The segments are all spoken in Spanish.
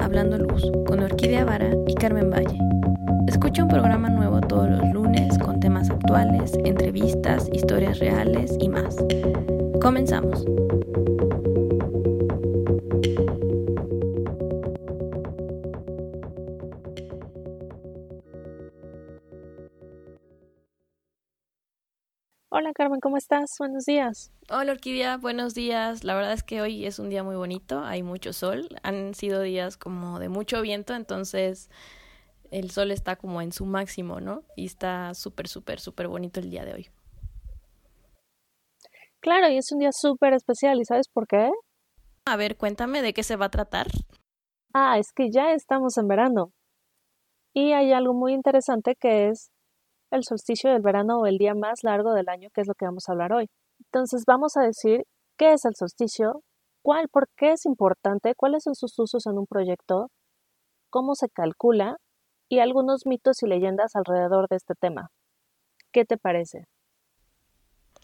Hablando Luz con Orquídea Vara y Carmen Valle. Escucha un programa nuevo todos los lunes con temas actuales, entrevistas, historias reales y más. Comenzamos. Carmen, ¿cómo estás? Buenos días. Hola Orquídea, buenos días. La verdad es que hoy es un día muy bonito, hay mucho sol. Han sido días como de mucho viento, entonces el sol está como en su máximo, ¿no? Y está súper, súper, súper bonito el día de hoy. Claro, y es un día súper especial, ¿y sabes por qué? A ver, cuéntame de qué se va a tratar. Ah, es que ya estamos en verano. Y hay algo muy interesante que es el solsticio del verano o el día más largo del año, que es lo que vamos a hablar hoy. Entonces vamos a decir qué es el solsticio, cuál, por qué es importante, cuáles son sus usos en un proyecto, cómo se calcula y algunos mitos y leyendas alrededor de este tema. ¿Qué te parece?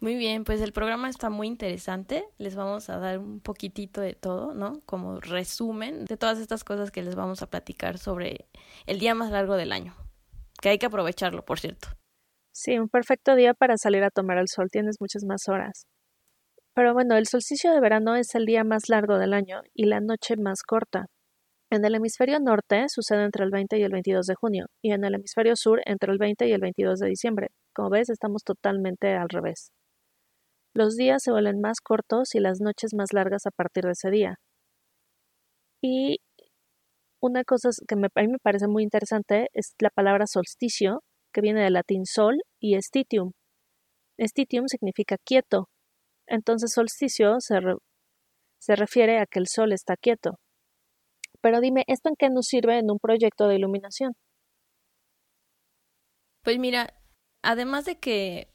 Muy bien, pues el programa está muy interesante. Les vamos a dar un poquitito de todo, ¿no? Como resumen de todas estas cosas que les vamos a platicar sobre el día más largo del año. Que hay que aprovecharlo, por cierto. Sí, un perfecto día para salir a tomar el sol, tienes muchas más horas. Pero bueno, el solsticio de verano es el día más largo del año y la noche más corta. En el hemisferio norte sucede entre el 20 y el 22 de junio y en el hemisferio sur entre el 20 y el 22 de diciembre. Como ves, estamos totalmente al revés. Los días se vuelven más cortos y las noches más largas a partir de ese día. Y una cosa que a mí me parece muy interesante es la palabra solsticio, que viene del latín sol, y estitium. Estitium significa quieto. Entonces solsticio se, se refiere a que el sol está quieto. Pero dime, ¿esto en qué nos sirve en un proyecto de iluminación? Pues mira, además de que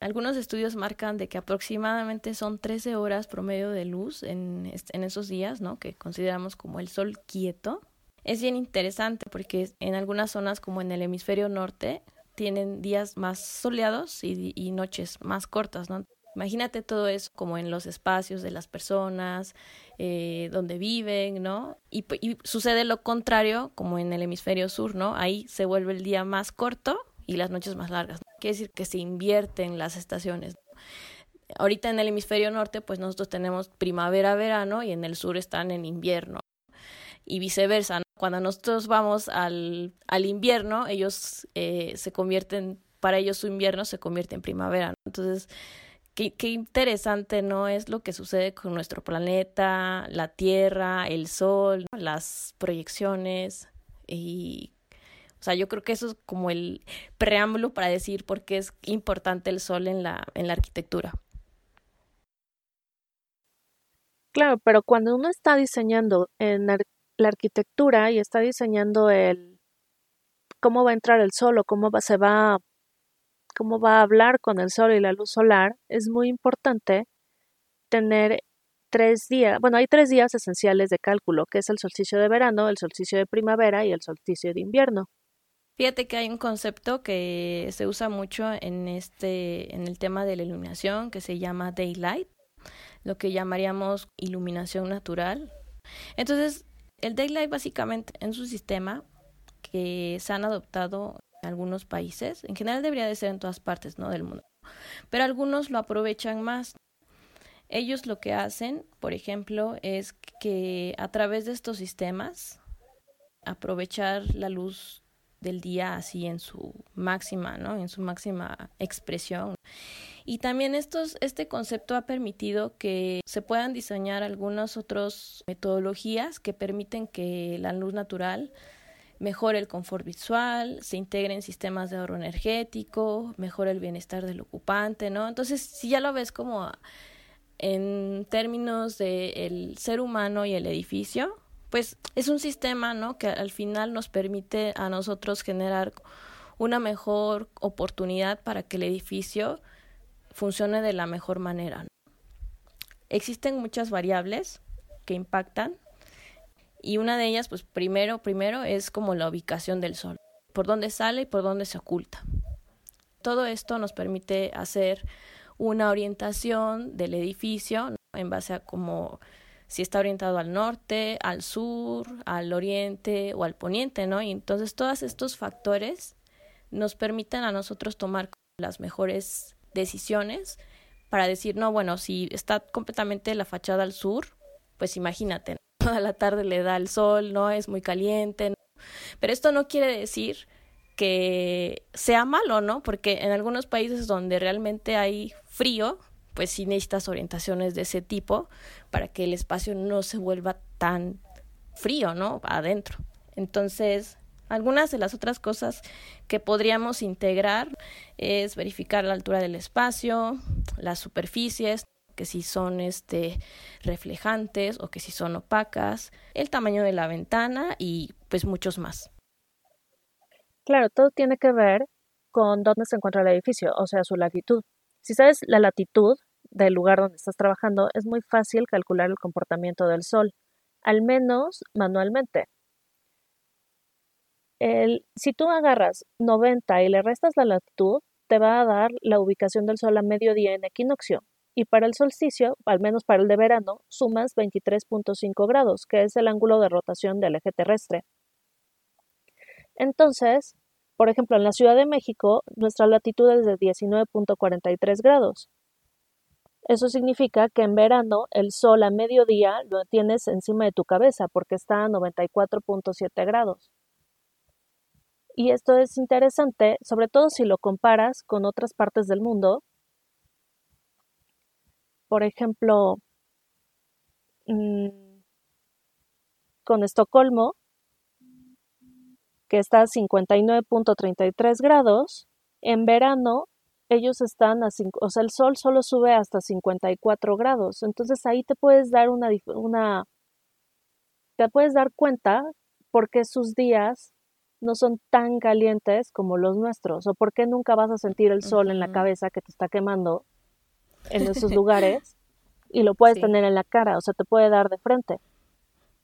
algunos estudios marcan de que aproximadamente son 13 horas promedio de luz en, en esos días, ¿no? Que consideramos como el sol quieto es bien interesante porque en algunas zonas como en el hemisferio norte tienen días más soleados y, noches más cortas, ¿no? Imagínate todo eso como en los espacios de las personas, eh, donde viven, ¿no? Y, sucede lo contrario como en el hemisferio sur, ¿no? Ahí se vuelve el día más corto y las noches más largas. Quiere decir que se invierten las estaciones. Ahorita en el hemisferio norte, pues nosotros tenemos primavera-verano y en el sur están en invierno y viceversa. Cuando nosotros vamos al, al invierno, ellos eh, se convierten, para ellos su invierno se convierte en primavera. Entonces, qué, qué interesante, ¿no? Es lo que sucede con nuestro planeta, la Tierra, el Sol, las proyecciones y o sea, yo creo que eso es como el preámbulo para decir por qué es importante el sol en la, en la arquitectura. Claro, pero cuando uno está diseñando en, la arquitectura y está diseñando el cómo va a entrar el sol o cómo va, se va cómo va a hablar con el sol y la luz solar, es muy importante tener tres días, bueno, hay tres días esenciales de cálculo, que es el solsticio de verano, el solsticio de primavera y el solsticio de invierno. Fíjate que hay un concepto que se usa mucho en este en el tema de la iluminación que se llama daylight, lo que llamaríamos iluminación natural. Entonces, el Daylight básicamente en su sistema que se han adoptado en algunos países, en general debería de ser en todas partes ¿no? del mundo, pero algunos lo aprovechan más. Ellos lo que hacen, por ejemplo, es que a través de estos sistemas aprovechar la luz del día así en su máxima, ¿no? En su máxima expresión. Y también estos, este concepto ha permitido que se puedan diseñar algunas otras metodologías que permiten que la luz natural mejore el confort visual, se integre en sistemas de ahorro energético, mejore el bienestar del ocupante, ¿no? Entonces, si ya lo ves como en términos del ser humano y el edificio, pues es un sistema, ¿no? Que al final nos permite a nosotros generar una mejor oportunidad para que el edificio funcione de la mejor manera. Existen muchas variables que impactan y una de ellas, pues primero, primero es como la ubicación del sol, por dónde sale y por dónde se oculta. Todo esto nos permite hacer una orientación del edificio en base a cómo si está orientado al norte, al sur, al oriente o al poniente, ¿no? Y entonces todos estos factores nos permiten a nosotros tomar las mejores decisiones para decir, no, bueno, si está completamente la fachada al sur, pues imagínate, toda la tarde le da el sol, ¿no? Es muy caliente. Pero esto no quiere decir que sea malo, ¿no? Porque en algunos países donde realmente hay frío, pues sí necesitas orientaciones de ese tipo para que el espacio no se vuelva tan frío, ¿no? Adentro. Entonces, algunas de las otras cosas que podríamos integrar es verificar la altura del espacio, las superficies, que si son este reflejantes o que si son opacas, el tamaño de la ventana y pues muchos más. Claro, todo tiene que ver con dónde se encuentra el edificio, o sea, su latitud. Si sabes la latitud del lugar donde estás trabajando, es muy fácil calcular el comportamiento del sol, al menos manualmente. Si tú agarras 90 y le restas la latitud, te va a dar la ubicación del sol a mediodía en equinoccio. Y para el solsticio, al menos para el de verano, sumas 23.5 grados, que es el ángulo de rotación del eje terrestre. Entonces, por ejemplo, en la Ciudad de México, nuestra latitud es de 19.43 grados. Eso significa que en verano el sol a mediodía lo tienes encima de tu cabeza porque está a 94.7 grados. Y esto es interesante, sobre todo si lo comparas con otras partes del mundo. Por ejemplo, mm, con Estocolmo, que está a 59.33 grados, en verano ellos están a o sea, el sol solo sube hasta 54 grados. Entonces ahí te puedes dar una, una te puedes dar cuenta por qué sus días no son tan calientes como los nuestros o por qué nunca vas a sentir el sol en la cabeza que te está quemando en esos lugares y lo puedes tener en la cara, o sea, te puede dar de frente,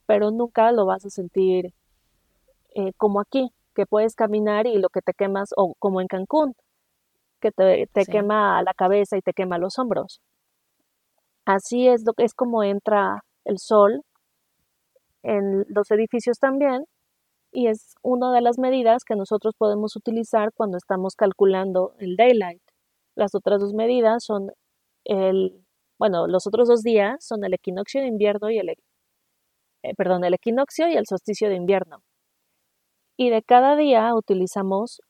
pero nunca lo vas a sentir eh, como aquí, que puedes caminar y lo que te quemas, o como en Cancún, que te, te quema la cabeza y te quema los hombros. Así es, lo, es como entra el sol en los edificios también y es una de las medidas que nosotros podemos utilizar cuando estamos calculando el daylight. Las otras dos medidas son el, bueno, los otros dos días son el equinoccio de invierno y el, eh, perdón, el equinoccio y el solsticio de invierno y de cada día utilizamos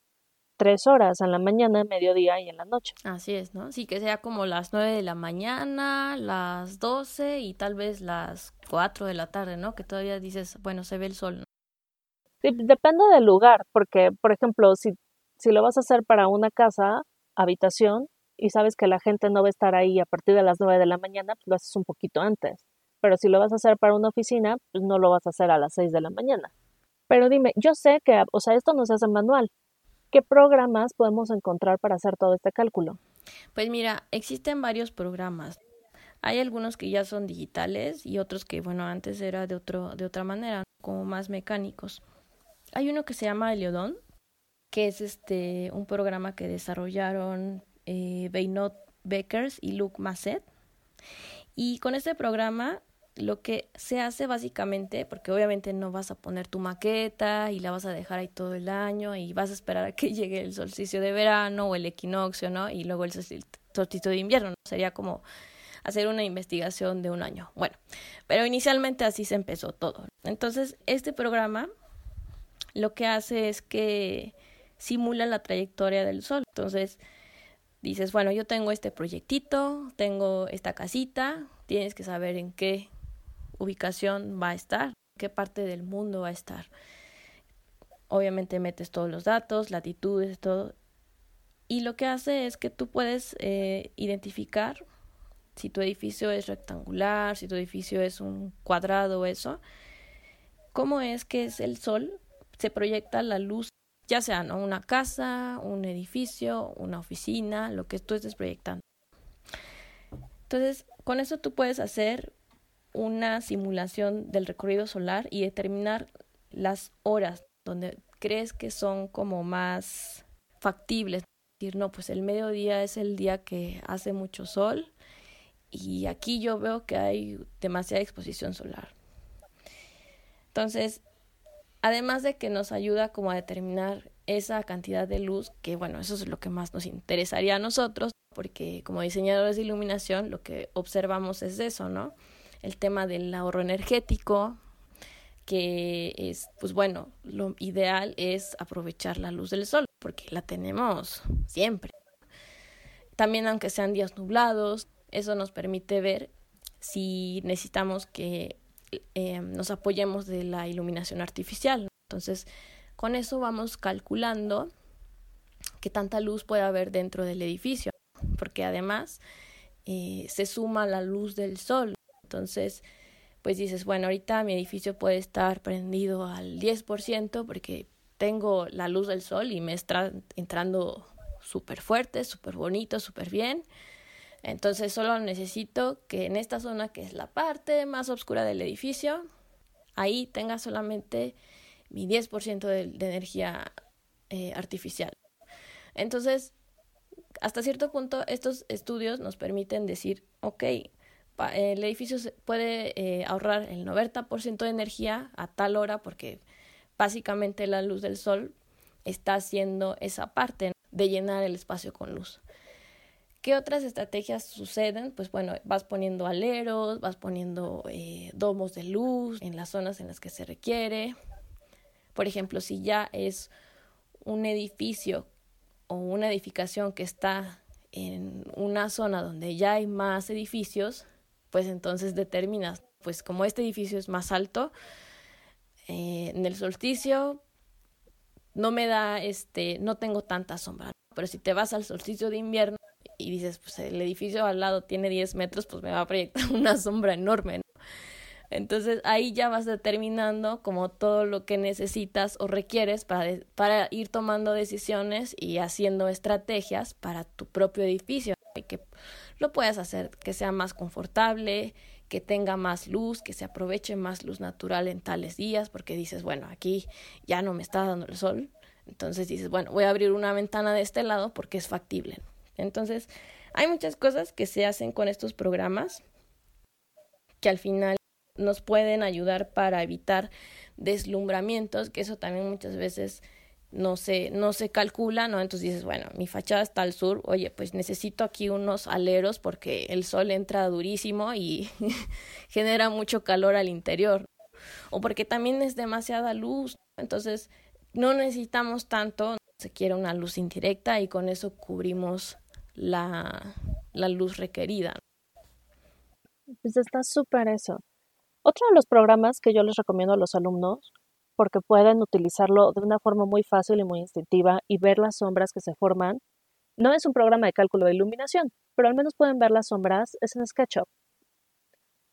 tres horas, en la mañana, mediodía y en la noche. Así es, ¿no? Sí, que sea como las nueve de la mañana, las doce y tal vez las cuatro de la tarde, ¿no? Que todavía dices, bueno, se ve el sol. ¿no? Sí, depende del lugar, porque, por ejemplo, si, si lo vas a hacer para una casa, habitación, y sabes que la gente no va a estar ahí a partir de las nueve de la mañana, pues lo haces un poquito antes. Pero si lo vas a hacer para una oficina, pues no lo vas a hacer a las seis de la mañana. Pero dime, yo sé que, o sea, esto no se hace manual. ¿Qué programas podemos encontrar para hacer todo este cálculo? Pues mira, existen varios programas. Hay algunos que ya son digitales y otros que, bueno, antes era de, otro, de otra manera, como más mecánicos. Hay uno que se llama Eliodon, que es este un programa que desarrollaron eh, Beinot Beckers y Luke Masset. Y con este programa lo que se hace básicamente, porque obviamente no vas a poner tu maqueta y la vas a dejar ahí todo el año y vas a esperar a que llegue el solsticio de verano o el equinoccio, ¿no? Y luego el solsticio de invierno, ¿no? Sería como hacer una investigación de un año. Bueno, pero inicialmente así se empezó todo. Entonces, este programa lo que hace es que simula la trayectoria del sol. Entonces, dices, bueno, yo tengo este proyectito, tengo esta casita, tienes que saber en qué ubicación va a estar, qué parte del mundo va a estar. Obviamente metes todos los datos, latitudes, todo. Y lo que hace es que tú puedes eh, identificar si tu edificio es rectangular, si tu edificio es un cuadrado, eso. ¿Cómo es que es el sol? Se proyecta la luz, ya sea una casa, un edificio, una oficina, lo que tú estés proyectando. Entonces, con eso tú puedes hacer una simulación del recorrido solar y determinar las horas donde crees que son como más factibles. Decir, no, pues el mediodía es el día que hace mucho sol y aquí yo veo que hay demasiada exposición solar. Entonces, además de que nos ayuda como a determinar esa cantidad de luz, que bueno, eso es lo que más nos interesaría a nosotros, porque como diseñadores de iluminación lo que observamos es eso, ¿no? El tema del ahorro energético, que es, pues bueno, lo ideal es aprovechar la luz del sol, porque la tenemos siempre. También aunque sean días nublados, eso nos permite ver si necesitamos que eh, nos apoyemos de la iluminación artificial. Entonces, con eso vamos calculando qué tanta luz puede haber dentro del edificio, porque además eh, se suma la luz del sol. Entonces, pues dices, bueno, ahorita mi edificio puede estar prendido al 10% porque tengo la luz del sol y me está entrando súper fuerte, súper bonito, súper bien. Entonces solo necesito que en esta zona, que es la parte más oscura del edificio, ahí tenga solamente mi 10% de, de, energía eh, artificial. Entonces, hasta cierto punto, estos estudios nos permiten decir, ok, el edificio puede eh, ahorrar el 90% de energía a tal hora porque básicamente la luz del sol está haciendo esa parte de llenar el espacio con luz. ¿Qué otras estrategias suceden? Pues bueno, vas poniendo aleros, vas poniendo eh, domos de luz en las zonas en las que se requiere. Por ejemplo, si ya es un edificio o una edificación que está en una zona donde ya hay más edificios, pues entonces determinas, pues como este edificio es más alto, eh, en el solsticio no me da, este, no tengo tanta sombra. Pero si te vas al solsticio de invierno, y dices, pues el edificio al lado tiene 10 metros, pues me va a proyectar una sombra enorme. Entonces ahí ya vas determinando como todo lo que necesitas o requieres para, para ir tomando decisiones y haciendo estrategias para tu propio edificio y que lo puedas hacer que sea más confortable, que tenga más luz, que se aproveche más luz natural en tales días, porque dices, bueno, aquí ya no me está dando el sol, entonces dices, bueno, voy a abrir una ventana de este lado porque es factible. Entonces, hay muchas cosas que se hacen con estos programas que al final nos pueden ayudar para evitar deslumbramientos, que eso también muchas veces no se, no se calcula, ¿no? Entonces dices, bueno, mi fachada está al sur, oye, pues necesito aquí unos aleros porque el sol entra durísimo y genera mucho calor al interior. O porque también es demasiada luz, entonces no necesitamos tanto, se quiere una luz indirecta y con eso cubrimos la, la luz requerida. Pues está súper eso. Otro de los programas que yo les recomiendo a los alumnos, porque pueden utilizarlo de una forma muy fácil y muy instintiva y ver las sombras que se forman, no es un programa de cálculo de iluminación, pero al menos pueden ver las sombras, es en SketchUp.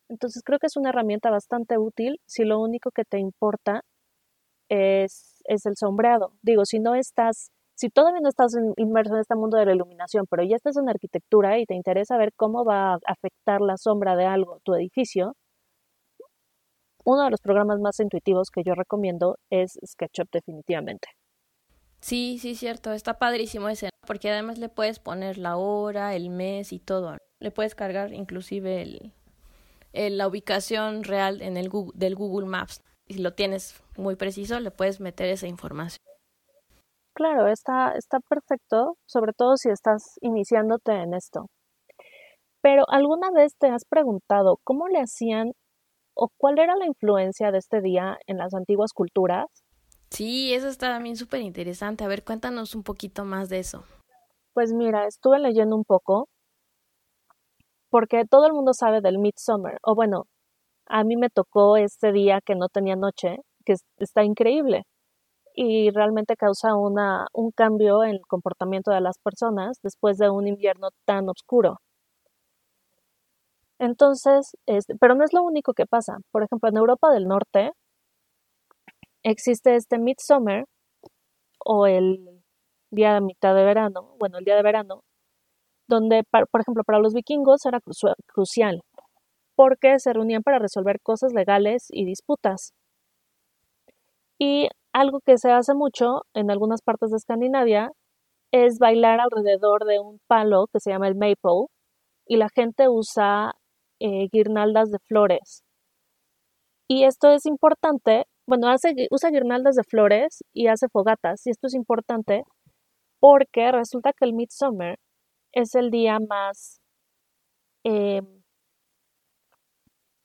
Entonces creo que es una herramienta bastante útil si lo único que te importa es, es el sombreado. Digo, si no estás si todavía no estás inmerso en este mundo de la iluminación, pero ya estás en arquitectura y te interesa ver cómo va a afectar la sombra de algo tu edificio, uno de los programas más intuitivos que yo recomiendo es SketchUp definitivamente. Sí, sí, cierto, está padrísimo ese, porque además le puedes poner la hora, el mes y todo. Le puedes cargar inclusive el, la ubicación real en el del Google Maps. Si lo tienes muy preciso, le puedes meter esa información. Claro, está, está perfecto, sobre todo si estás iniciándote en esto. Pero ¿alguna vez te has preguntado cómo le hacían o cuál era la influencia de este día en las antiguas culturas? Sí, eso está también súper interesante. A ver, cuéntanos un poquito más de eso. Pues mira, estuve leyendo un poco porque todo el mundo sabe del Midsummer, o bueno, a mí me tocó este día que no tenía noche, que está increíble y realmente causa una, un cambio en el comportamiento de las personas después de un invierno tan oscuro. Entonces, este, pero no es lo único que pasa. Por ejemplo, en Europa del Norte existe este Midsummer o el día de mitad de verano, bueno, el día de verano, donde, por ejemplo, para los vikingos era crucial, porque se reunían para resolver cosas legales y disputas. Y algo que se hace mucho en algunas partes de Escandinavia es bailar alrededor de un palo que se llama el maple y la gente usa eh, guirnaldas de flores. Y esto es importante, bueno, hace, usa guirnaldas de flores y hace fogatas, y esto es importante porque resulta que el Midsummer es el día más, em,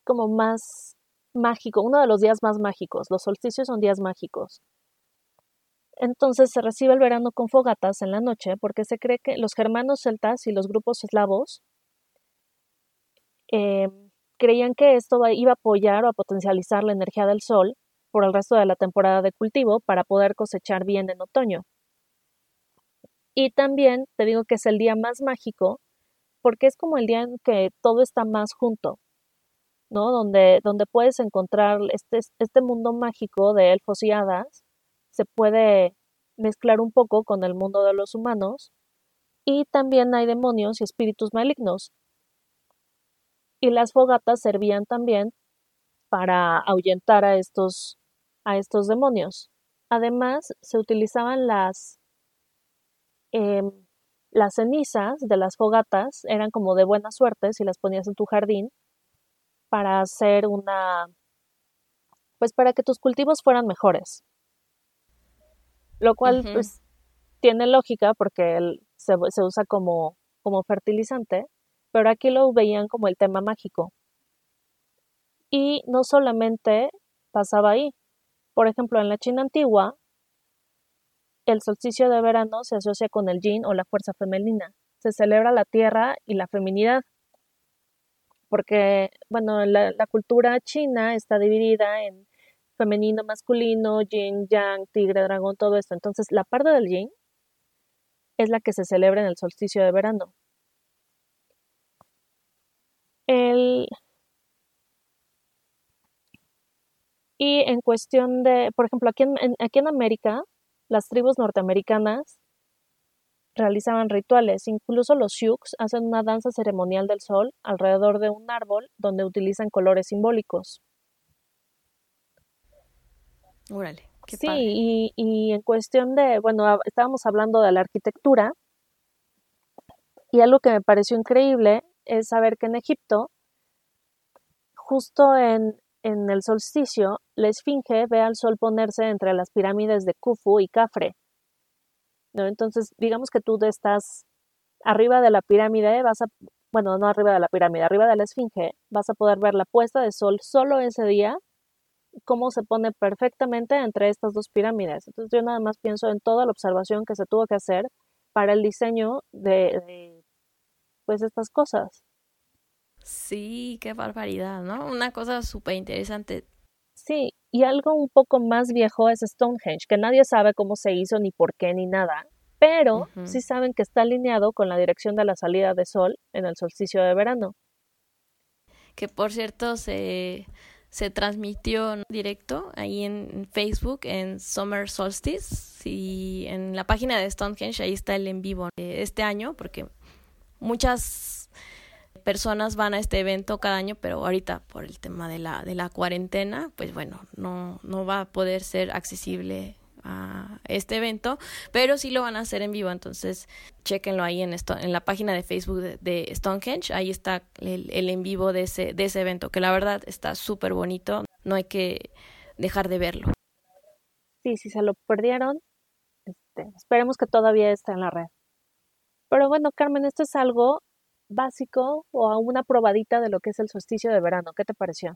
como más mágico, uno de los días más mágicos. Los solsticios son días mágicos. Entonces se recibe el verano con fogatas en la noche porque se cree que los germanos celtas y los grupos eslavos em, creían que esto iba a apoyar o a potencializar la energía del sol por el resto de la temporada de cultivo para poder cosechar bien en otoño. Y también te digo que es el día más mágico porque es como el día en que todo está más junto, ¿no? Donde, donde puedes encontrar este, este mundo mágico de elfos y hadas, se puede mezclar un poco con el mundo de los humanos y también hay demonios y espíritus malignos. Y las fogatas servían también para ahuyentar a estos, a estos demonios. Además, se utilizaban las Em, las cenizas de las fogatas eran como de buena suerte si las ponías en tu jardín para hacer una, pues para que tus cultivos fueran mejores. Lo cual pues tiene lógica porque se, se, usa como, como fertilizante, pero aquí lo veían como el tema mágico. Y no solamente pasaba ahí. Por ejemplo, en la China antigua, el solsticio de verano se asocia con el yin o la fuerza femenina. Se celebra la tierra y la feminidad. Porque, bueno, la, cultura china está dividida en femenino, masculino, yin, yang, tigre, dragón, todo esto. Entonces, la parte del yin es la que se celebra en el solsticio de verano. El... Y en cuestión de, por ejemplo, aquí aquí en América, las tribus norteamericanas realizaban rituales, incluso los Sioux hacen una danza ceremonial del sol alrededor de un árbol donde utilizan colores simbólicos. Órale, qué sí, y, y en cuestión de, bueno, estábamos hablando de la arquitectura, y algo que me pareció increíble es saber que en Egipto, justo en, en el solsticio, la esfinge ve al sol ponerse entre las pirámides de Khufu y Cafre. ¿No? Entonces, digamos que tú estás arriba de la pirámide, vas a, bueno, no arriba de la pirámide, arriba de la esfinge, vas a poder ver la puesta de sol solo ese día, cómo se pone perfectamente entre estas dos pirámides. Entonces, yo nada más pienso en toda la observación que se tuvo que hacer para el diseño de, de pues estas cosas. Sí, qué barbaridad, ¿no? Una cosa súper interesante. Sí, y algo un poco más viejo es Stonehenge, que nadie sabe cómo se hizo, ni por qué, ni nada, pero sí saben que está alineado con la dirección de la salida de sol en el solsticio de verano. Que por cierto se, se transmitió directo ahí en Facebook en Summer Solstice y en la página de Stonehenge ahí está el en vivo este año porque muchas personas van a este evento cada año, pero ahorita por el tema de la, de la cuarentena, pues bueno, no, no va a poder ser accesible a este evento, pero sí lo van a hacer en vivo, entonces chequenlo ahí en, esto, en la página de Facebook de, Stonehenge, ahí está el, el, en vivo de ese, de ese evento, que la verdad está súper bonito, no hay que dejar de verlo. Sí, si se lo perdieron, este, esperemos que todavía esté en la red. Pero bueno, Carmen, esto es algo básico o a una probadita de lo que es el solsticio de verano. ¿Qué te pareció?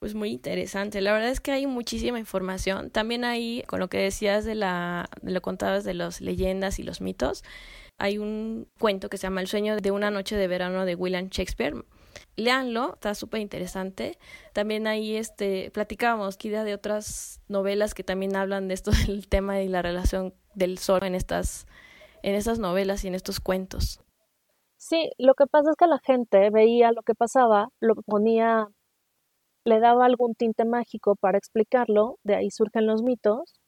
Pues muy interesante. La verdad es que hay muchísima información. También hay, con lo que decías de la, lo contabas de las leyendas y los mitos, hay un cuento que se llama El sueño de una noche de verano de William Shakespeare. Leanlo, está súper interesante. También ahí este, platicábamos, Kida, de otras novelas que también hablan de esto del tema y la relación del sol en estas, en estas novelas y en estos cuentos. Sí, lo que pasa es que la gente veía lo que pasaba, lo ponía, le daba algún tinte mágico para explicarlo, de ahí surgen los mitos,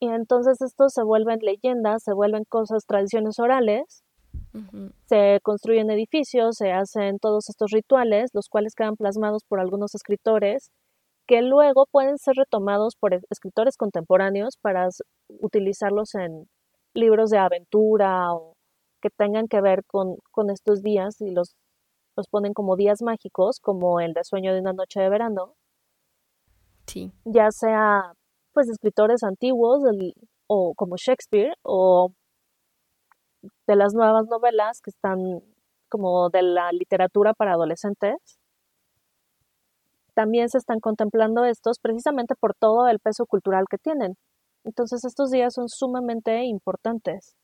y entonces estos se vuelven leyendas, se vuelven cosas, tradiciones orales, se construyen edificios, se hacen todos estos rituales, los cuales quedan plasmados por algunos escritores, que luego pueden ser retomados por escritores contemporáneos para utilizarlos en libros de aventura o que tengan que ver con, con estos días y los, los ponen como días mágicos, como el de sueño de una noche de verano. Sí. Ya sea pues escritores antiguos o como Shakespeare o de las nuevas novelas que están como de la literatura para adolescentes. También se están contemplando estos precisamente por todo el peso cultural que tienen. Entonces estos días son sumamente importantes.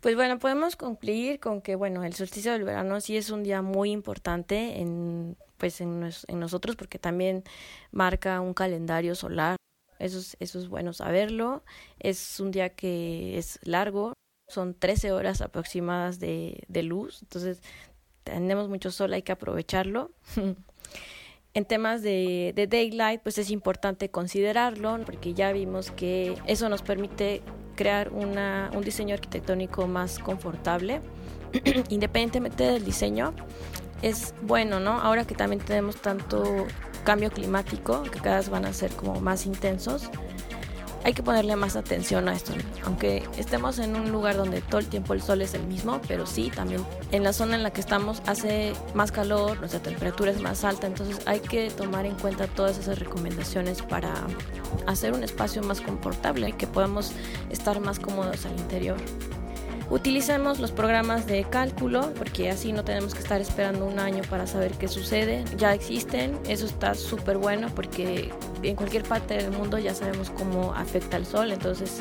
Pues bueno, podemos concluir con que bueno, el solsticio del verano sí es un día muy importante en pues en, en nosotros porque también marca un calendario solar. Eso es, eso es bueno saberlo. Es un día que es largo, son 13 horas aproximadas de, luz, entonces tenemos mucho sol, hay que aprovecharlo. en temas de, daylight, pues es importante considerarlo, porque ya vimos que eso nos permite crear una, un diseño arquitectónico más confortable, independientemente del diseño. Es bueno, ¿no? Ahora que también tenemos tanto cambio climático, que cada vez van a ser como más intensos, hay que ponerle más atención a esto, aunque estemos en un lugar donde todo el tiempo el sol es el mismo, pero sí, también en la zona en la que estamos hace más calor, nuestra temperatura es más alta, entonces hay que tomar en cuenta todas esas recomendaciones para hacer un espacio más confortable y que podamos estar más cómodos al interior. Utilicemos los programas de cálculo porque así no tenemos que estar esperando un año para saber qué sucede. Ya existen, eso está súper bueno porque en cualquier parte del mundo ya sabemos cómo afecta el sol. Entonces,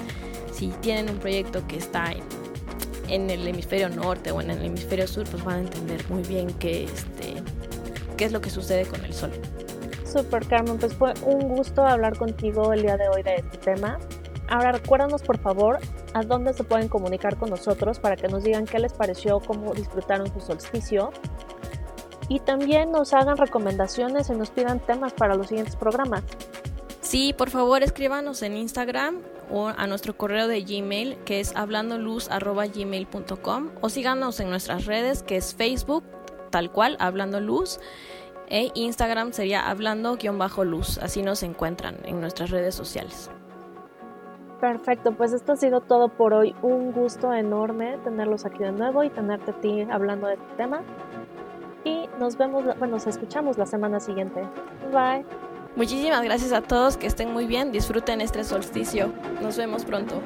si tienen un proyecto que está en, el hemisferio norte o en el hemisferio sur, pues van a entender muy bien qué, este, qué es lo que sucede con el sol. Super Carmen, pues fue un gusto hablar contigo el día de hoy de este tema. Ahora recuérdanos por favor a dónde se pueden comunicar con nosotros para que nos digan qué les pareció, cómo disfrutaron su solsticio y también nos hagan recomendaciones y nos pidan temas para los siguientes programas. Sí, por favor escríbanos en Instagram o a nuestro correo de Gmail que es hablandoluz.gmail.com o síganos en nuestras redes que es Facebook tal cual, Hablando Luz e Instagram sería hablando-luz, así nos encuentran en nuestras redes sociales. Perfecto, pues esto ha sido todo por hoy. Un gusto enorme tenerlos aquí de nuevo y tenerte a ti hablando de este tema. Y nos vemos, bueno, nos escuchamos la semana siguiente. Bye. Muchísimas gracias a todos, que estén muy bien, disfruten este solsticio. Nos vemos pronto.